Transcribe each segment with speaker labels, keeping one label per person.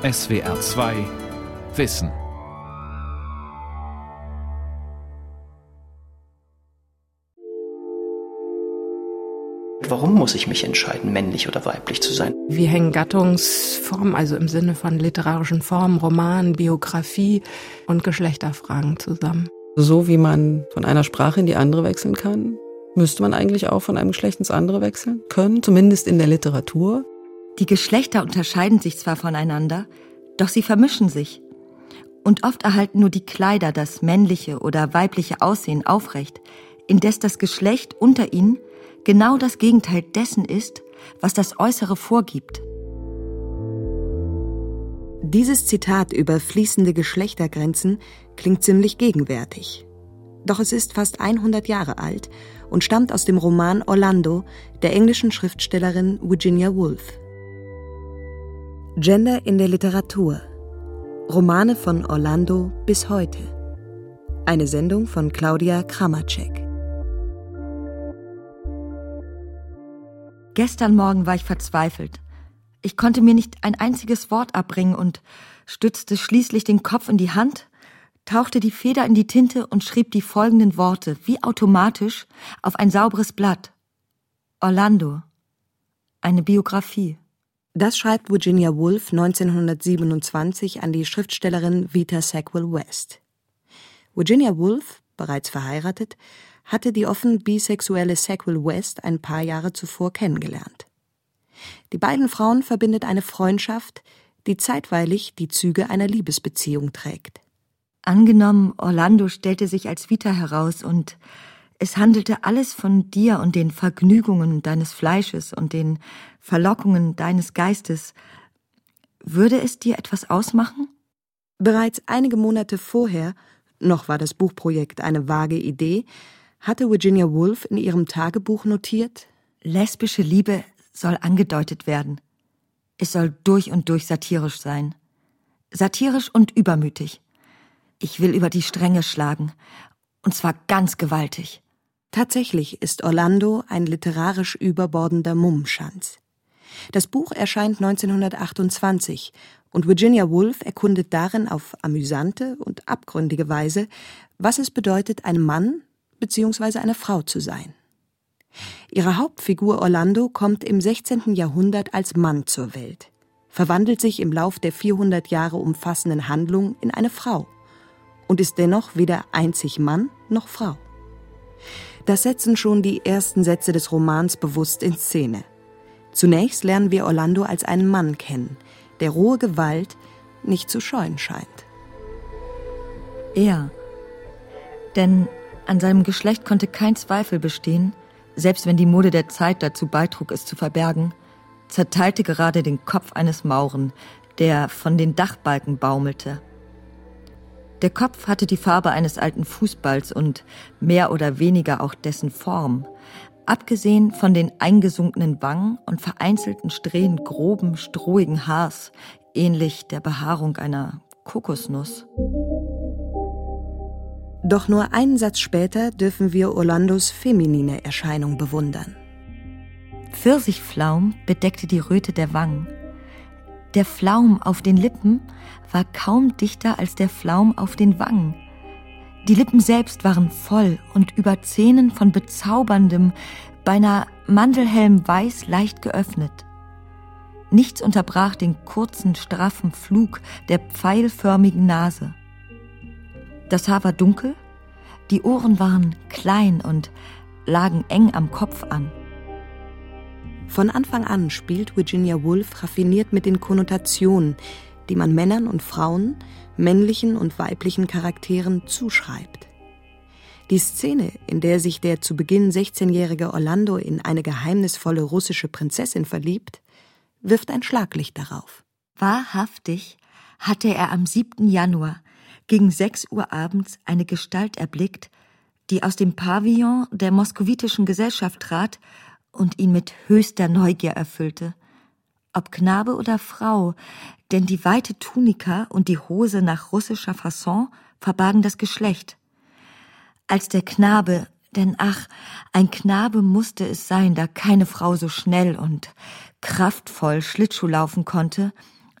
Speaker 1: SWR 2 Wissen.
Speaker 2: Warum muss ich mich entscheiden, männlich oder weiblich zu sein?
Speaker 3: Wie hängen Gattungsformen, also im Sinne von literarischen Formen, Roman, Biografie und Geschlechterfragen zusammen?
Speaker 4: So wie man von einer Sprache in die andere wechseln kann, müsste man eigentlich auch von einem Geschlecht ins andere wechseln können, zumindest in der Literatur.
Speaker 5: Die Geschlechter unterscheiden sich zwar voneinander, doch sie vermischen sich. Und oft erhalten nur die Kleider das männliche oder weibliche Aussehen aufrecht, indes das Geschlecht unter ihnen genau das Gegenteil dessen ist, was das Äußere vorgibt.
Speaker 6: Dieses Zitat über fließende Geschlechtergrenzen klingt ziemlich gegenwärtig. Doch es ist fast 100 Jahre alt und stammt aus dem Roman Orlando der englischen Schriftstellerin Virginia Woolf. Gender in der Literatur. Romane von Orlando bis heute. Eine Sendung von Claudia Kramacek.
Speaker 5: Gestern Morgen war ich verzweifelt. Ich konnte mir nicht ein einziges Wort abbringen und stützte schließlich den Kopf in die Hand, tauchte die Feder in die Tinte und schrieb die folgenden Worte wie automatisch auf ein sauberes Blatt. Orlando. Eine Biografie.
Speaker 6: Das schreibt Virginia Woolf 1927 an die Schriftstellerin Vita Sackville West. Virginia Woolf, bereits verheiratet, hatte die offen bisexuelle Sackville West ein paar Jahre zuvor kennengelernt. Die beiden Frauen verbindet eine Freundschaft, die zeitweilig die Züge einer Liebesbeziehung trägt.
Speaker 5: Angenommen, Orlando stellte sich als Vita heraus und es handelte alles von dir und den Vergnügungen deines Fleisches und den Verlockungen deines Geistes. Würde es dir etwas ausmachen?
Speaker 6: Bereits einige Monate vorher, noch war das Buchprojekt eine vage Idee, hatte Virginia Woolf in ihrem Tagebuch notiert,
Speaker 5: Lesbische Liebe soll angedeutet werden. Es soll durch und durch satirisch sein. Satirisch und übermütig. Ich will über die Stränge schlagen, und zwar ganz gewaltig.
Speaker 6: Tatsächlich ist Orlando ein literarisch überbordender Mummenschanz. Das Buch erscheint 1928 und Virginia Woolf erkundet darin auf amüsante und abgründige Weise, was es bedeutet, ein Mann bzw. eine Frau zu sein. Ihre Hauptfigur Orlando kommt im 16. Jahrhundert als Mann zur Welt, verwandelt sich im Lauf der 400 Jahre umfassenden Handlung in eine Frau und ist dennoch weder einzig Mann noch Frau. Das setzen schon die ersten Sätze des Romans bewusst in Szene. Zunächst lernen wir Orlando als einen Mann kennen, der rohe Gewalt nicht zu scheuen scheint.
Speaker 5: Er. Denn an seinem Geschlecht konnte kein Zweifel bestehen, selbst wenn die Mode der Zeit dazu beitrug, es zu verbergen, zerteilte gerade den Kopf eines Mauren, der von den Dachbalken baumelte. Der Kopf hatte die Farbe eines alten Fußballs und mehr oder weniger auch dessen Form. Abgesehen von den eingesunkenen Wangen und vereinzelten Strähnen groben, strohigen Haars, ähnlich der Behaarung einer Kokosnuss.
Speaker 6: Doch nur einen Satz später dürfen wir Orlandos feminine Erscheinung bewundern.
Speaker 5: Pfirsichflaum bedeckte die Röte der Wangen. Der Flaum auf den Lippen war kaum dichter als der Flaum auf den Wangen. Die Lippen selbst waren voll und über Zähnen von bezauberndem, beinahe mandelhellem Weiß leicht geöffnet. Nichts unterbrach den kurzen, straffen Flug der pfeilförmigen Nase. Das Haar war dunkel, die Ohren waren klein und lagen eng am Kopf an.
Speaker 6: Von Anfang an spielt Virginia Woolf raffiniert mit den Konnotationen, die man Männern und Frauen, männlichen und weiblichen Charakteren zuschreibt. Die Szene, in der sich der zu Beginn 16-jährige Orlando in eine geheimnisvolle russische Prinzessin verliebt, wirft ein Schlaglicht darauf.
Speaker 5: Wahrhaftig hatte er am 7. Januar gegen 6 Uhr abends eine Gestalt erblickt, die aus dem Pavillon der moskowitischen Gesellschaft trat und ihn mit höchster Neugier erfüllte. Ob Knabe oder Frau, denn die weite Tunika und die Hose nach russischer Fasson verbargen das Geschlecht. Als der Knabe, denn ach, ein Knabe musste es sein, da keine Frau so schnell und kraftvoll Schlittschuh laufen konnte,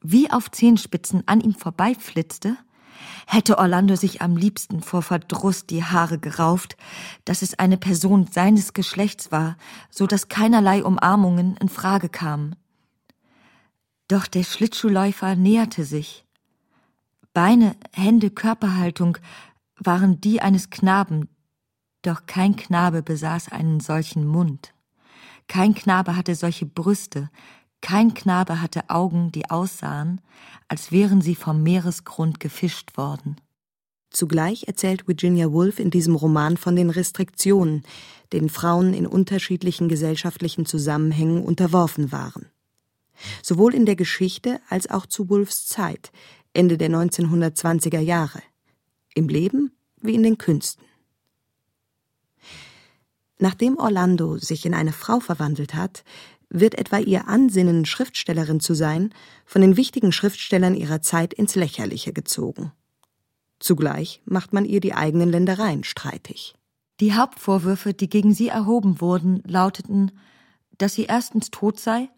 Speaker 5: wie auf Zehenspitzen an ihm vorbeiflitzte, hätte Orlando sich am liebsten vor Verdruss die Haare gerauft, dass es eine Person seines Geschlechts war, so dass keinerlei Umarmungen in Frage kamen. Doch der Schlittschuhläufer näherte sich. Beine, Hände, Körperhaltung waren die eines Knaben, doch kein Knabe besaß einen solchen Mund. Kein Knabe hatte solche Brüste, kein Knabe hatte Augen, die aussahen, als wären sie vom Meeresgrund gefischt worden.
Speaker 6: Zugleich erzählt Virginia Woolf in diesem Roman von den Restriktionen, denen Frauen in unterschiedlichen gesellschaftlichen Zusammenhängen unterworfen waren. Sowohl in der Geschichte als auch zu Woolfs Zeit, Ende der 1920er Jahre. Im Leben wie in den Künsten. Nachdem Orlando sich in eine Frau verwandelt hat, wird etwa ihr Ansinnen, Schriftstellerin zu sein, von den wichtigen Schriftstellern ihrer Zeit ins Lächerliche gezogen. Zugleich macht man ihr die eigenen Ländereien streitig.
Speaker 5: Die Hauptvorwürfe, die gegen sie erhoben wurden, lauteten, dass sie erstens tot sei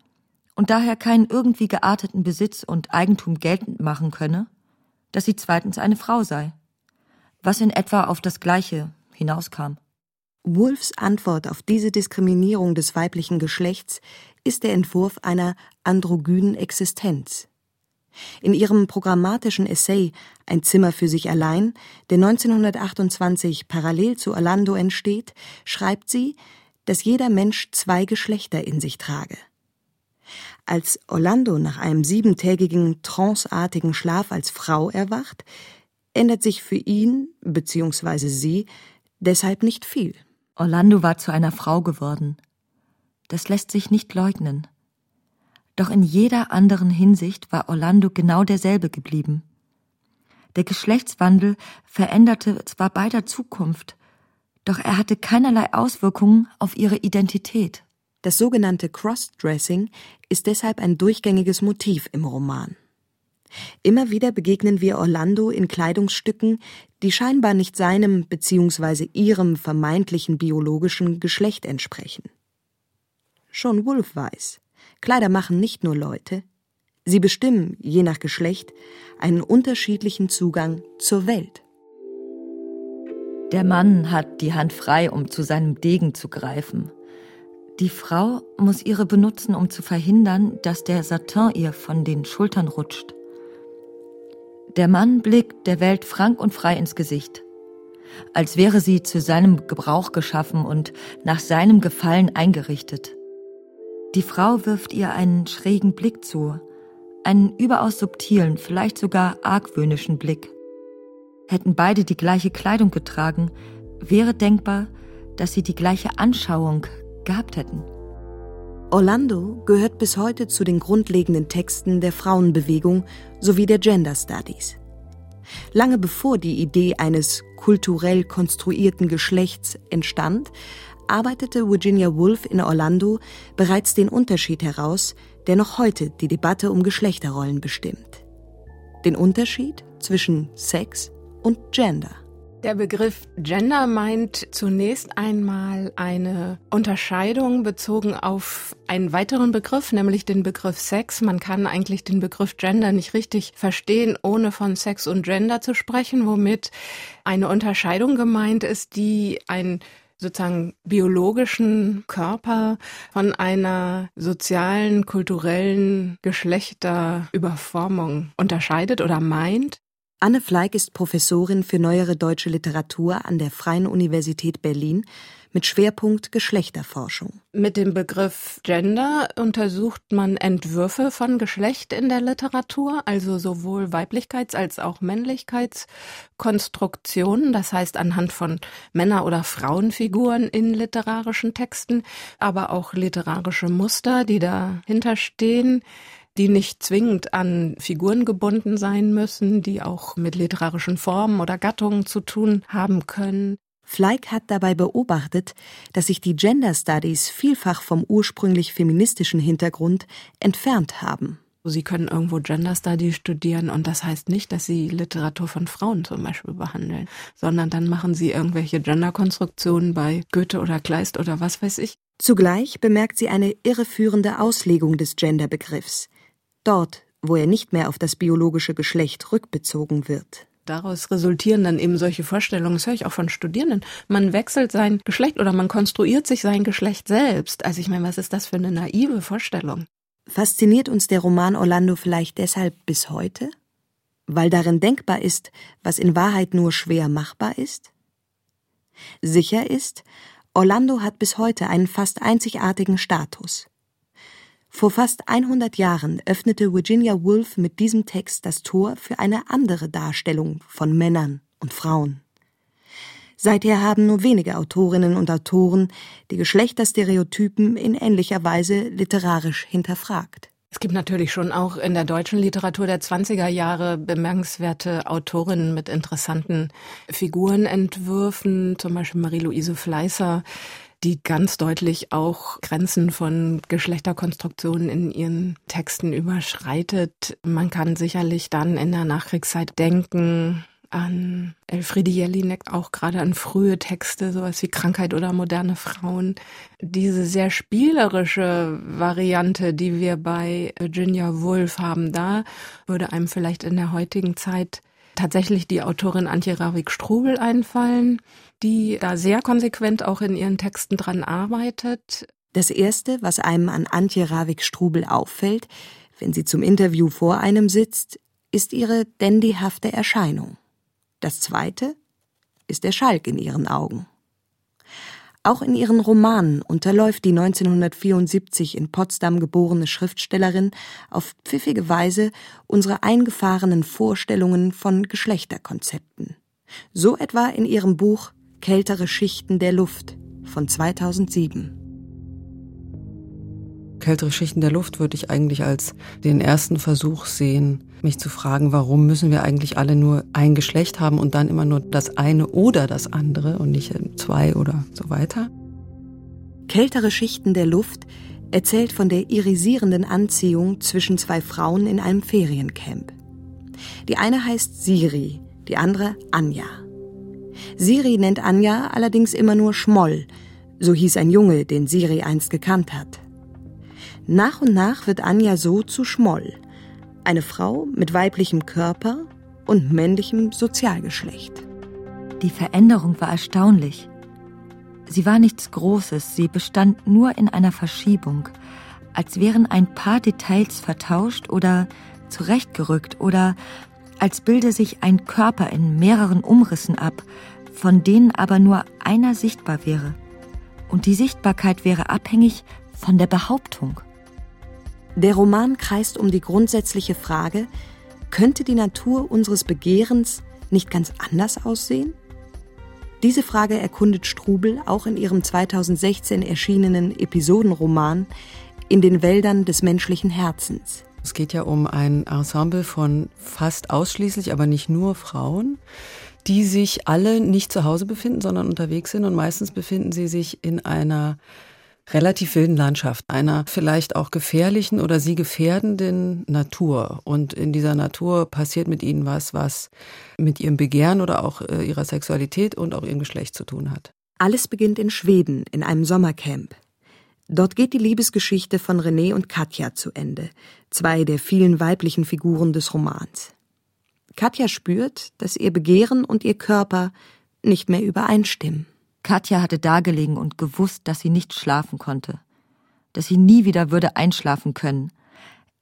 Speaker 5: und daher keinen irgendwie gearteten Besitz und Eigentum geltend machen könne, dass sie zweitens eine Frau sei, was in etwa auf das Gleiche hinauskam.
Speaker 6: Wolfs Antwort auf diese Diskriminierung des weiblichen Geschlechts ist der Entwurf einer androgynen Existenz. In ihrem programmatischen Essay Ein Zimmer für sich allein, der 1928 parallel zu Orlando entsteht, schreibt sie, dass jeder Mensch zwei Geschlechter in sich trage. Als Orlando nach einem siebentägigen tranceartigen Schlaf als Frau erwacht, ändert sich für ihn bzw. sie deshalb nicht viel.
Speaker 5: Orlando war zu einer Frau geworden. Das lässt sich nicht leugnen. Doch in jeder anderen Hinsicht war Orlando genau derselbe geblieben. Der Geschlechtswandel veränderte zwar beider Zukunft, doch er hatte keinerlei Auswirkungen auf ihre Identität.
Speaker 6: Das sogenannte Crossdressing ist deshalb ein durchgängiges Motiv im Roman. Immer wieder begegnen wir Orlando in Kleidungsstücken, die scheinbar nicht seinem bzw. ihrem vermeintlichen biologischen Geschlecht entsprechen. Schon Wolf weiß, Kleider machen nicht nur Leute, sie bestimmen, je nach Geschlecht, einen unterschiedlichen Zugang zur Welt.
Speaker 5: Der Mann hat die Hand frei, um zu seinem Degen zu greifen. Die Frau muss ihre benutzen, um zu verhindern, dass der Satin ihr von den Schultern rutscht. Der Mann blickt der Welt frank und frei ins Gesicht, als wäre sie zu seinem Gebrauch geschaffen und nach seinem Gefallen eingerichtet. Die Frau wirft ihr einen schrägen Blick zu, einen überaus subtilen, vielleicht sogar argwöhnischen Blick. Hätten beide die gleiche Kleidung getragen, wäre denkbar, dass sie die gleiche Anschauung gehabt hätten.
Speaker 6: Orlando gehört bis heute zu den grundlegenden Texten der Frauenbewegung sowie der Gender Studies. Lange bevor die Idee eines kulturell konstruierten Geschlechts entstand, arbeitete Virginia Woolf in Orlando bereits den Unterschied heraus, der noch heute die Debatte um Geschlechterrollen bestimmt. Den Unterschied zwischen Sex und Gender.
Speaker 3: Der Begriff Gender meint zunächst einmal eine Unterscheidung bezogen auf einen weiteren Begriff, nämlich den Begriff Sex. Man kann eigentlich den Begriff Gender nicht richtig verstehen, ohne von Sex und Gender zu sprechen, womit eine Unterscheidung gemeint ist, die ein sozusagen biologischen Körper von einer sozialen, kulturellen Geschlechterüberformung unterscheidet oder meint.
Speaker 6: Anne Fleig ist Professorin für neuere deutsche Literatur an der Freien Universität Berlin mit Schwerpunkt Geschlechterforschung.
Speaker 3: Mit dem Begriff Gender untersucht man Entwürfe von Geschlecht in der Literatur, also sowohl Weiblichkeits- als auch Männlichkeitskonstruktionen, das heißt anhand von Männer- oder Frauenfiguren in literarischen Texten, aber auch literarische Muster, die dahinter stehen die nicht zwingend an Figuren gebunden sein müssen, die auch mit literarischen Formen oder Gattungen zu tun haben können.
Speaker 6: Fleig hat dabei beobachtet, dass sich die Gender Studies vielfach vom ursprünglich feministischen Hintergrund entfernt haben.
Speaker 3: Sie können irgendwo Gender Studies studieren und das heißt nicht, dass Sie Literatur von Frauen zum Beispiel behandeln, sondern dann machen Sie irgendwelche Genderkonstruktionen bei Goethe oder Kleist oder was weiß ich.
Speaker 6: Zugleich bemerkt sie eine irreführende Auslegung des Genderbegriffs. Dort, wo er nicht mehr auf das biologische Geschlecht rückbezogen wird.
Speaker 3: Daraus resultieren dann eben solche Vorstellungen, das höre ich auch von Studierenden. Man wechselt sein Geschlecht oder man konstruiert sich sein Geschlecht selbst. Also ich meine, was ist das für eine naive Vorstellung?
Speaker 6: Fasziniert uns der Roman Orlando vielleicht deshalb bis heute? Weil darin denkbar ist, was in Wahrheit nur schwer machbar ist? Sicher ist, Orlando hat bis heute einen fast einzigartigen Status. Vor fast 100 Jahren öffnete Virginia Woolf mit diesem Text das Tor für eine andere Darstellung von Männern und Frauen. Seither haben nur wenige Autorinnen und Autoren die Geschlechterstereotypen in ähnlicher Weise literarisch hinterfragt.
Speaker 3: Es gibt natürlich schon auch in der deutschen Literatur der 20er Jahre bemerkenswerte Autorinnen mit interessanten Figurenentwürfen, zum Beispiel Marie-Louise Fleißer, die ganz deutlich auch Grenzen von Geschlechterkonstruktionen in ihren Texten überschreitet. Man kann sicherlich dann in der Nachkriegszeit denken an Elfriede Jelinek, auch gerade an frühe Texte, sowas wie Krankheit oder moderne Frauen. Diese sehr spielerische Variante, die wir bei Virginia Woolf haben, da würde einem vielleicht in der heutigen Zeit tatsächlich die Autorin Antje Ravik-Strubel einfallen, die da sehr konsequent auch in ihren Texten dran arbeitet.
Speaker 6: Das Erste, was einem an Antje Ravik-Strubel auffällt, wenn sie zum Interview vor einem sitzt, ist ihre dandyhafte Erscheinung. Das Zweite ist der Schalk in ihren Augen. Auch in ihren Romanen unterläuft die 1974 in Potsdam geborene Schriftstellerin auf pfiffige Weise unsere eingefahrenen Vorstellungen von Geschlechterkonzepten. So etwa in ihrem Buch Kältere Schichten der Luft von 2007.
Speaker 4: Kältere Schichten der Luft würde ich eigentlich als den ersten Versuch sehen, mich zu fragen, warum müssen wir eigentlich alle nur ein Geschlecht haben und dann immer nur das eine oder das andere und nicht zwei oder so weiter?
Speaker 6: Kältere Schichten der Luft erzählt von der irisierenden Anziehung zwischen zwei Frauen in einem Feriencamp. Die eine heißt Siri, die andere Anja. Siri nennt Anja allerdings immer nur Schmoll, so hieß ein Junge, den Siri einst gekannt hat. Nach und nach wird Anja so zu Schmoll, eine Frau mit weiblichem Körper und männlichem Sozialgeschlecht.
Speaker 5: Die Veränderung war erstaunlich. Sie war nichts Großes, sie bestand nur in einer Verschiebung, als wären ein paar Details vertauscht oder zurechtgerückt oder als bilde sich ein Körper in mehreren Umrissen ab, von denen aber nur einer sichtbar wäre. Und die Sichtbarkeit wäre abhängig von der Behauptung.
Speaker 6: Der Roman kreist um die grundsätzliche Frage, könnte die Natur unseres Begehrens nicht ganz anders aussehen? Diese Frage erkundet Strubel auch in ihrem 2016 erschienenen Episodenroman In den Wäldern des menschlichen Herzens.
Speaker 4: Es geht ja um ein Ensemble von fast ausschließlich, aber nicht nur Frauen, die sich alle nicht zu Hause befinden, sondern unterwegs sind und meistens befinden sie sich in einer relativ wilden Landschaft, einer vielleicht auch gefährlichen oder sie gefährdenden Natur. Und in dieser Natur passiert mit ihnen was, was mit ihrem Begehren oder auch äh, ihrer Sexualität und auch ihrem Geschlecht zu tun hat.
Speaker 6: Alles beginnt in Schweden, in einem Sommercamp. Dort geht die Liebesgeschichte von René und Katja zu Ende, zwei der vielen weiblichen Figuren des Romans. Katja spürt, dass ihr Begehren und ihr Körper nicht mehr übereinstimmen.
Speaker 5: Katja hatte dagelegen und gewusst, dass sie nicht schlafen konnte, dass sie nie wieder würde einschlafen können.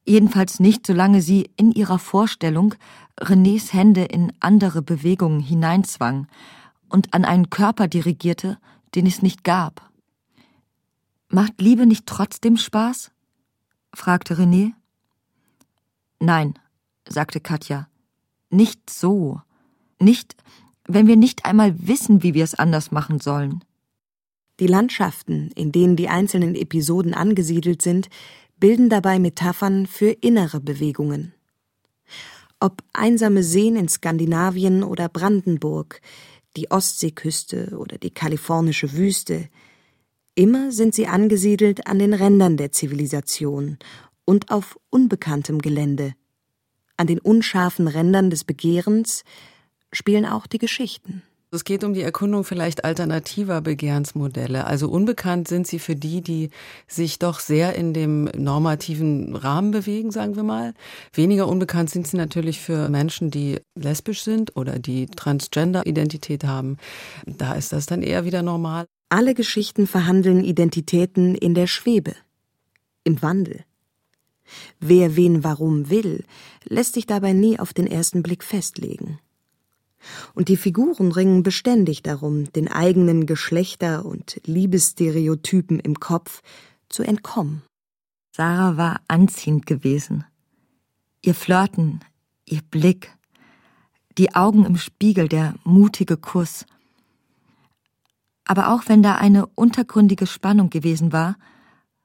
Speaker 5: Jedenfalls nicht, solange sie in ihrer Vorstellung Renés Hände in andere Bewegungen hineinzwang und an einen Körper dirigierte, den es nicht gab. Macht Liebe nicht trotzdem Spaß? fragte René. Nein, sagte Katja. Nicht so. Nicht, wenn wir nicht einmal wissen, wie wir es anders machen sollen?
Speaker 6: Die Landschaften, in denen die einzelnen Episoden angesiedelt sind, bilden dabei Metaphern für innere Bewegungen. Ob einsame Seen in Skandinavien oder Brandenburg, die Ostseeküste oder die kalifornische Wüste, immer sind sie angesiedelt an den Rändern der Zivilisation und auf unbekanntem Gelände, an den unscharfen Rändern des Begehrens, spielen auch die Geschichten.
Speaker 4: Es geht um die Erkundung vielleicht alternativer Begehrensmodelle. Also unbekannt sind sie für die, die sich doch sehr in dem normativen Rahmen bewegen, sagen wir mal. Weniger unbekannt sind sie natürlich für Menschen, die lesbisch sind oder die Transgender-Identität haben. Da ist das dann eher wieder normal.
Speaker 6: Alle Geschichten verhandeln Identitäten in der Schwebe, im Wandel. Wer wen warum will, lässt sich dabei nie auf den ersten Blick festlegen. Und die Figuren ringen beständig darum, den eigenen Geschlechter- und Liebesstereotypen im Kopf zu entkommen.
Speaker 5: Sarah war anziehend gewesen. Ihr Flirten, ihr Blick, die Augen im Spiegel, der mutige Kuss. Aber auch wenn da eine untergründige Spannung gewesen war,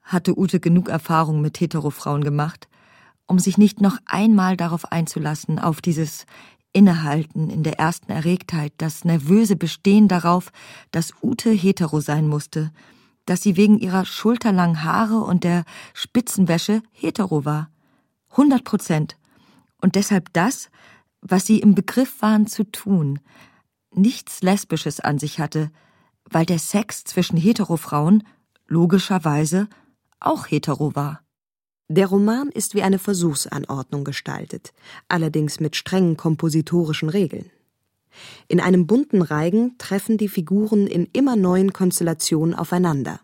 Speaker 5: hatte Ute genug Erfahrung mit Heterofrauen gemacht, um sich nicht noch einmal darauf einzulassen, auf dieses Innehalten in der ersten Erregtheit, das nervöse Bestehen darauf, dass Ute hetero sein musste, dass sie wegen ihrer schulterlangen Haare und der Spitzenwäsche hetero war. Hundert Prozent. Und deshalb das, was sie im Begriff waren zu tun, nichts Lesbisches an sich hatte, weil der Sex zwischen Heterofrauen logischerweise auch hetero war.
Speaker 6: Der Roman ist wie eine Versuchsanordnung gestaltet, allerdings mit strengen kompositorischen Regeln. In einem bunten Reigen treffen die Figuren in immer neuen Konstellationen aufeinander.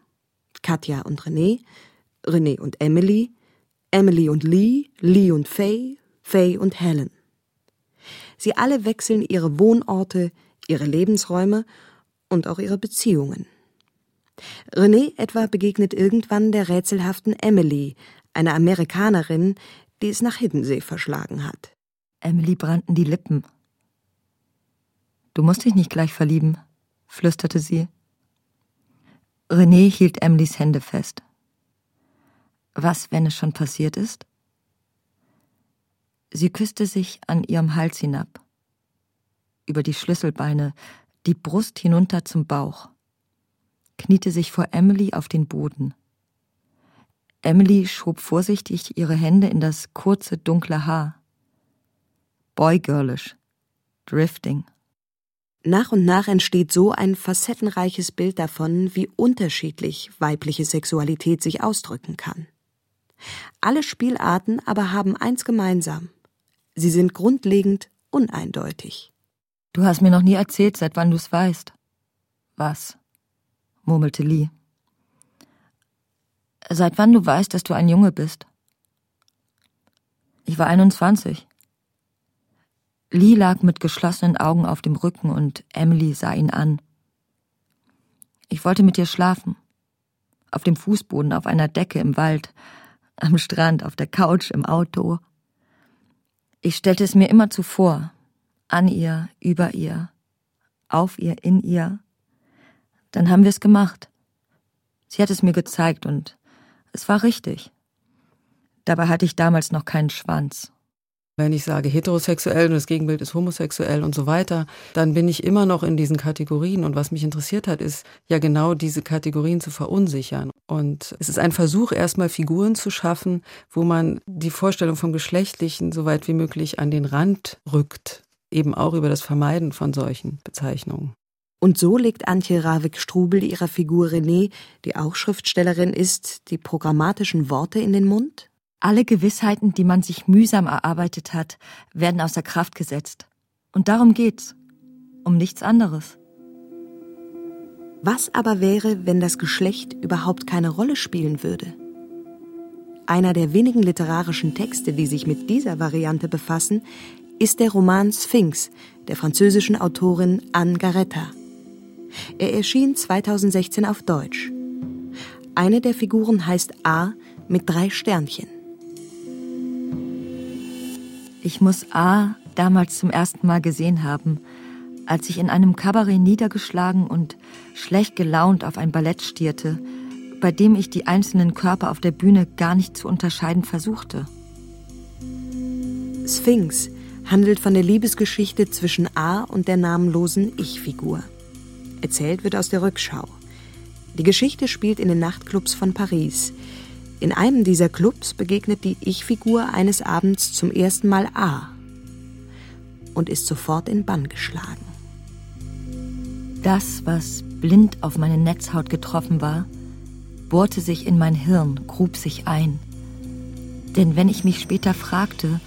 Speaker 6: Katja und René, René und Emily, Emily und Lee, Lee und Faye, Faye und Helen. Sie alle wechseln ihre Wohnorte, ihre Lebensräume und auch ihre Beziehungen. René etwa begegnet irgendwann der rätselhaften Emily, einer Amerikanerin, die es nach Hiddensee verschlagen hat.
Speaker 5: Emily brannten die Lippen. Du musst dich nicht gleich verlieben, flüsterte sie. René hielt Emilys Hände fest. Was, wenn es schon passiert ist? Sie küsste sich an ihrem Hals hinab, über die Schlüsselbeine, die Brust hinunter zum Bauch, kniete sich vor Emily auf den Boden. Emily schob vorsichtig ihre Hände in das kurze, dunkle Haar. Boygirlish. Drifting.
Speaker 6: Nach und nach entsteht so ein facettenreiches Bild davon, wie unterschiedlich weibliche Sexualität sich ausdrücken kann. Alle Spielarten aber haben eins gemeinsam. Sie sind grundlegend uneindeutig.
Speaker 5: Du hast mir noch nie erzählt, seit wann du's weißt. Was? murmelte Lee. Seit wann du weißt, dass du ein Junge bist? Ich war 21. Lee lag mit geschlossenen Augen auf dem Rücken und Emily sah ihn an. Ich wollte mit dir schlafen. Auf dem Fußboden, auf einer Decke im Wald, am Strand, auf der Couch, im Auto. Ich stellte es mir immer zuvor. An ihr, über ihr, auf ihr, in ihr. Dann haben wir es gemacht. Sie hat es mir gezeigt und es war richtig. Dabei hatte ich damals noch keinen Schwanz.
Speaker 4: Wenn ich sage heterosexuell und das Gegenbild ist homosexuell und so weiter, dann bin ich immer noch in diesen Kategorien. Und was mich interessiert hat, ist ja genau diese Kategorien zu verunsichern. Und es ist ein Versuch, erstmal Figuren zu schaffen, wo man die Vorstellung vom Geschlechtlichen so weit wie möglich an den Rand rückt. Eben auch über das Vermeiden von solchen Bezeichnungen.
Speaker 6: Und so legt Antje Ravik-Strubel ihrer Figur René, die auch Schriftstellerin ist, die programmatischen Worte in den Mund?
Speaker 5: Alle Gewissheiten, die man sich mühsam erarbeitet hat, werden außer Kraft gesetzt. Und darum geht's. Um nichts anderes.
Speaker 6: Was aber wäre, wenn das Geschlecht überhaupt keine Rolle spielen würde? Einer der wenigen literarischen Texte, die sich mit dieser Variante befassen, ist der Roman Sphinx der französischen Autorin Anne Garetta. Er erschien 2016 auf Deutsch. Eine der Figuren heißt A mit drei Sternchen.
Speaker 5: Ich muss A damals zum ersten Mal gesehen haben, als ich in einem Kabarett niedergeschlagen und schlecht gelaunt auf ein Ballett stierte, bei dem ich die einzelnen Körper auf der Bühne gar nicht zu unterscheiden versuchte.
Speaker 6: Sphinx handelt von der Liebesgeschichte zwischen A und der namenlosen Ich-Figur. Erzählt wird aus der Rückschau. Die Geschichte spielt in den Nachtclubs von Paris. In einem dieser Clubs begegnet die Ich-Figur eines Abends zum ersten Mal A und ist sofort in Bann geschlagen.
Speaker 5: Das, was blind auf meine Netzhaut getroffen war, bohrte sich in mein Hirn, grub sich ein. Denn wenn ich mich später fragte,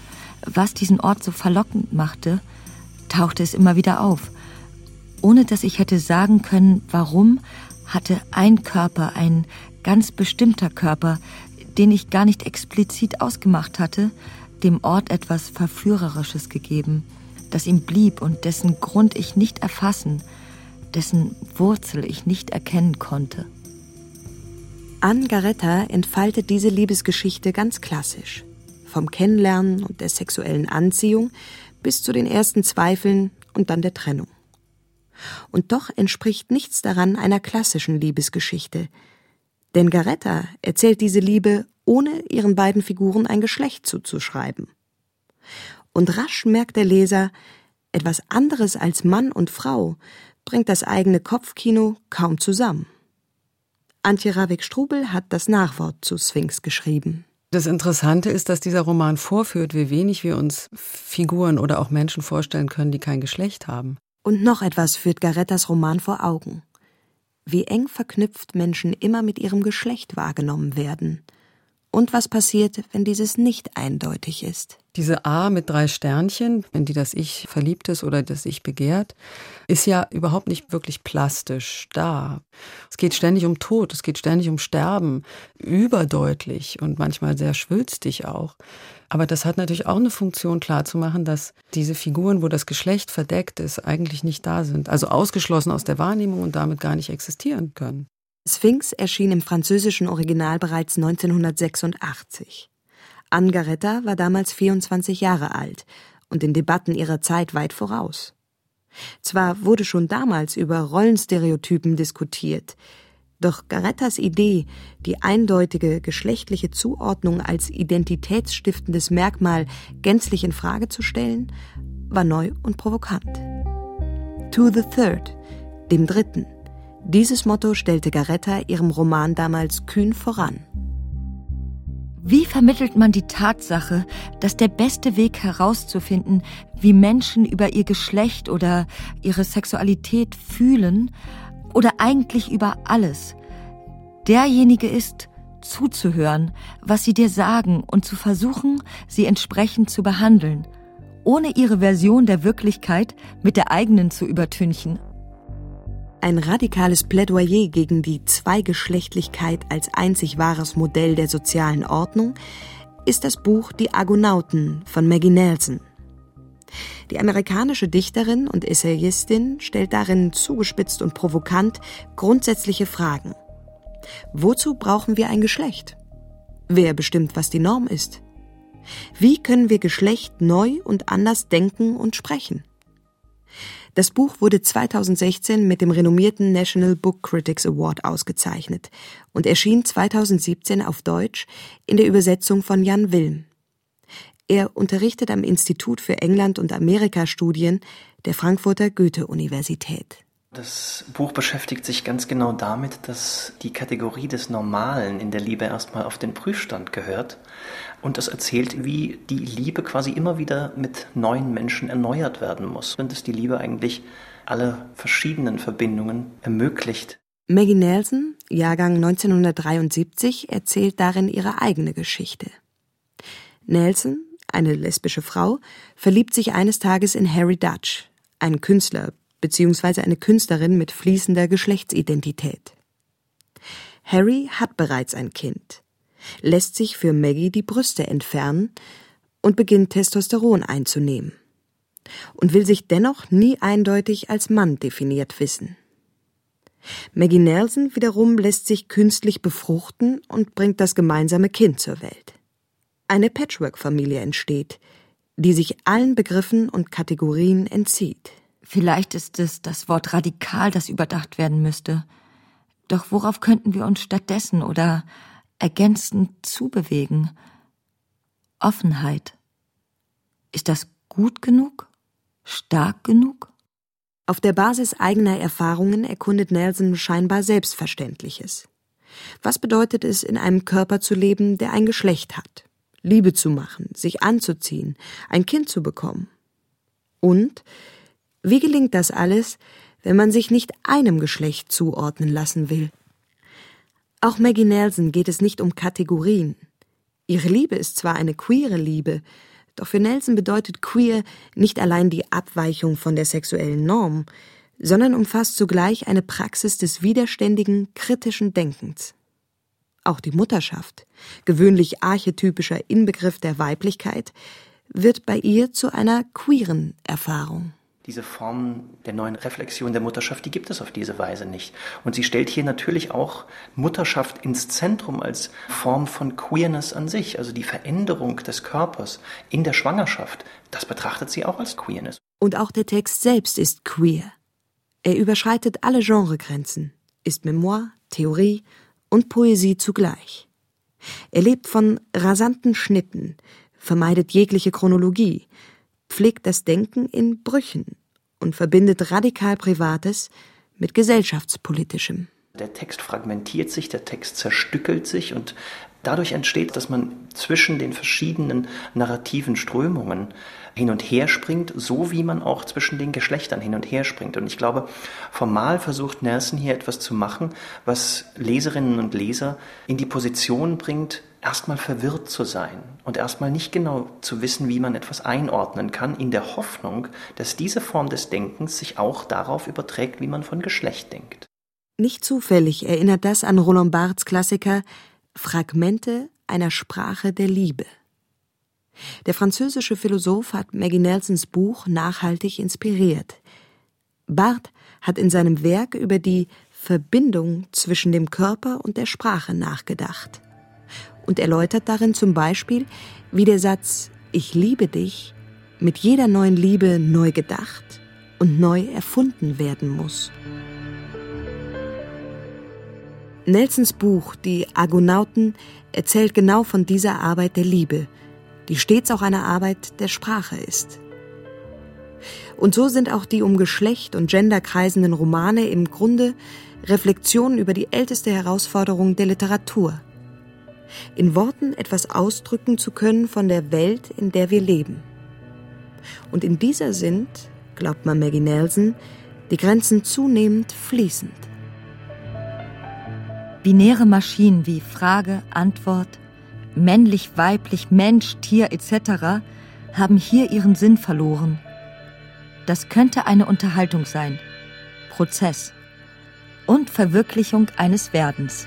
Speaker 5: was diesen Ort so verlockend machte, tauchte es immer wieder auf. Ohne dass ich hätte sagen können, warum, hatte ein Körper, ein ganz bestimmter Körper, den ich gar nicht explizit ausgemacht hatte, dem Ort etwas Verführerisches gegeben, das ihm blieb und dessen Grund ich nicht erfassen, dessen Wurzel ich nicht erkennen konnte.
Speaker 6: Anne Garetta entfaltet diese Liebesgeschichte ganz klassisch. Vom Kennenlernen und der sexuellen Anziehung bis zu den ersten Zweifeln und dann der Trennung. Und doch entspricht nichts daran einer klassischen Liebesgeschichte. Denn Garetta erzählt diese Liebe, ohne ihren beiden Figuren ein Geschlecht zuzuschreiben. Und rasch merkt der Leser, etwas anderes als Mann und Frau bringt das eigene Kopfkino kaum zusammen. Antje Ravik-Strubel hat das Nachwort zu Sphinx geschrieben.
Speaker 4: Das Interessante ist, dass dieser Roman vorführt, wie wenig wir uns Figuren oder auch Menschen vorstellen können, die kein Geschlecht haben.
Speaker 6: Und noch etwas führt Garettas Roman vor Augen. Wie eng verknüpft Menschen immer mit ihrem Geschlecht wahrgenommen werden – und was passiert, wenn dieses nicht eindeutig ist.
Speaker 4: Diese A mit drei Sternchen, in die das Ich verliebt ist oder das Ich begehrt, ist ja überhaupt nicht wirklich plastisch da. Es geht ständig um Tod, es geht ständig um Sterben, überdeutlich und manchmal sehr schwülstig auch. Aber das hat natürlich auch eine Funktion klarzumachen, dass diese Figuren, wo das Geschlecht verdeckt ist, eigentlich nicht da sind. Also ausgeschlossen aus der Wahrnehmung und damit gar nicht existieren können.
Speaker 6: Sphinx erschien im französischen Original bereits 1986. Anne Garetta war damals 24 Jahre alt und in Debatten ihrer Zeit weit voraus. Zwar wurde schon damals über Rollenstereotypen diskutiert, doch Garettas Idee, die eindeutige geschlechtliche Zuordnung als identitätsstiftendes Merkmal gänzlich in Frage zu stellen, war neu und provokant. To the Third, dem Dritten, dieses Motto stellte Garetta ihrem Roman damals kühn voran.
Speaker 5: Wie vermittelt man die Tatsache, dass der beste Weg herauszufinden, wie Menschen über ihr Geschlecht oder ihre Sexualität fühlen oder eigentlich über alles, derjenige ist, zuzuhören, was sie dir sagen und zu versuchen, sie entsprechend zu behandeln, ohne ihre Version der Wirklichkeit mit der eigenen zu übertünchen
Speaker 6: ein radikales Plädoyer gegen die Zweigeschlechtlichkeit als einzig wahres Modell der sozialen Ordnung ist das Buch Die Argonauten von Maggie Nelson. Die amerikanische Dichterin und Essayistin stellt darin zugespitzt und provokant grundsätzliche Fragen. Wozu brauchen wir ein Geschlecht? Wer bestimmt, was die Norm ist? Wie können wir Geschlecht neu und anders denken und sprechen? Das Buch wurde 2016 mit dem renommierten National Book Critics Award ausgezeichnet und erschien 2017 auf Deutsch in der Übersetzung von Jan Wilm. Er unterrichtet am Institut für England- und Amerika-Studien der Frankfurter Goethe-Universität.
Speaker 2: Das Buch beschäftigt sich ganz genau damit, dass die Kategorie des Normalen in der Liebe erstmal auf den Prüfstand gehört. Und es erzählt, wie die Liebe quasi immer wieder mit neuen Menschen erneuert werden muss. Und dass die Liebe eigentlich alle verschiedenen Verbindungen ermöglicht.
Speaker 6: Maggie Nelson, Jahrgang 1973, erzählt darin ihre eigene Geschichte. Nelson, eine lesbische Frau, verliebt sich eines Tages in Harry Dutch, einen Künstler, beziehungsweise eine Künstlerin mit fließender Geschlechtsidentität. Harry hat bereits ein Kind, lässt sich für Maggie die Brüste entfernen und beginnt Testosteron einzunehmen und will sich dennoch nie eindeutig als Mann definiert wissen. Maggie Nelson wiederum lässt sich künstlich befruchten und bringt das gemeinsame Kind zur Welt. Eine Patchwork-Familie entsteht, die sich allen Begriffen und Kategorien entzieht.
Speaker 5: Vielleicht ist es das Wort radikal, das überdacht werden müsste. Doch worauf könnten wir uns stattdessen oder ergänzend zubewegen? Offenheit. Ist das gut genug? Stark genug?
Speaker 6: Auf der Basis eigener Erfahrungen erkundet Nelson scheinbar Selbstverständliches. Was bedeutet es, in einem Körper zu leben, der ein Geschlecht hat? Liebe zu machen, sich anzuziehen, ein Kind zu bekommen? Und wie gelingt das alles, wenn man sich nicht einem Geschlecht zuordnen lassen will. Auch Maggie Nelson geht es nicht um Kategorien. Ihre Liebe ist zwar eine queere Liebe, doch für Nelson bedeutet queer nicht allein die Abweichung von der sexuellen Norm, sondern umfasst zugleich eine Praxis des widerständigen, kritischen Denkens. Auch die Mutterschaft, gewöhnlich archetypischer Inbegriff der Weiblichkeit, wird bei ihr zu einer queeren Erfahrung.
Speaker 2: Diese Form der neuen Reflexion der Mutterschaft, die gibt es auf diese Weise nicht. Und sie stellt hier natürlich auch Mutterschaft ins Zentrum als Form von Queerness an sich, also die Veränderung des Körpers in der Schwangerschaft. Das betrachtet sie auch als Queerness.
Speaker 6: Und auch der Text selbst ist queer. Er überschreitet alle Genregrenzen, ist Memoir, Theorie und Poesie zugleich. Er lebt von rasanten Schnitten, vermeidet jegliche Chronologie, pflegt das Denken in Brüchen und verbindet radikal Privates mit gesellschaftspolitischem.
Speaker 2: Der Text fragmentiert sich, der Text zerstückelt sich und dadurch entsteht, dass man zwischen den verschiedenen narrativen Strömungen hin und her springt, so wie man auch zwischen den Geschlechtern hin und her springt. Und ich glaube, formal versucht Nelson hier etwas zu machen, was Leserinnen und Leser in die Position bringt, erstmal verwirrt zu sein und erstmal nicht genau zu wissen, wie man etwas einordnen kann, in der Hoffnung, dass diese Form des Denkens sich auch darauf überträgt, wie man von Geschlecht denkt.
Speaker 6: Nicht zufällig erinnert das an Roland Barths Klassiker Fragmente einer Sprache der Liebe. Der französische Philosoph hat Maggie Nelsons Buch nachhaltig inspiriert. Barth hat in seinem Werk über die Verbindung zwischen dem Körper und der Sprache nachgedacht und erläutert darin zum Beispiel, wie der Satz Ich liebe dich mit jeder neuen Liebe neu gedacht und neu erfunden werden muss. Nelsons Buch Die Argonauten erzählt genau von dieser Arbeit der Liebe, die stets auch eine Arbeit der Sprache ist. Und so sind auch die um Geschlecht und Gender kreisenden Romane im Grunde Reflexionen über die älteste Herausforderung der Literatur – in Worten etwas ausdrücken zu können von der Welt, in der wir leben. Und in dieser sind, glaubt man Maggie Nelson, die Grenzen zunehmend fließend.
Speaker 5: Binäre Maschinen wie Frage, Antwort, männlich, weiblich, Mensch, Tier etc. haben hier ihren Sinn verloren. Das könnte eine Unterhaltung sein, Prozess und Verwirklichung eines Werdens.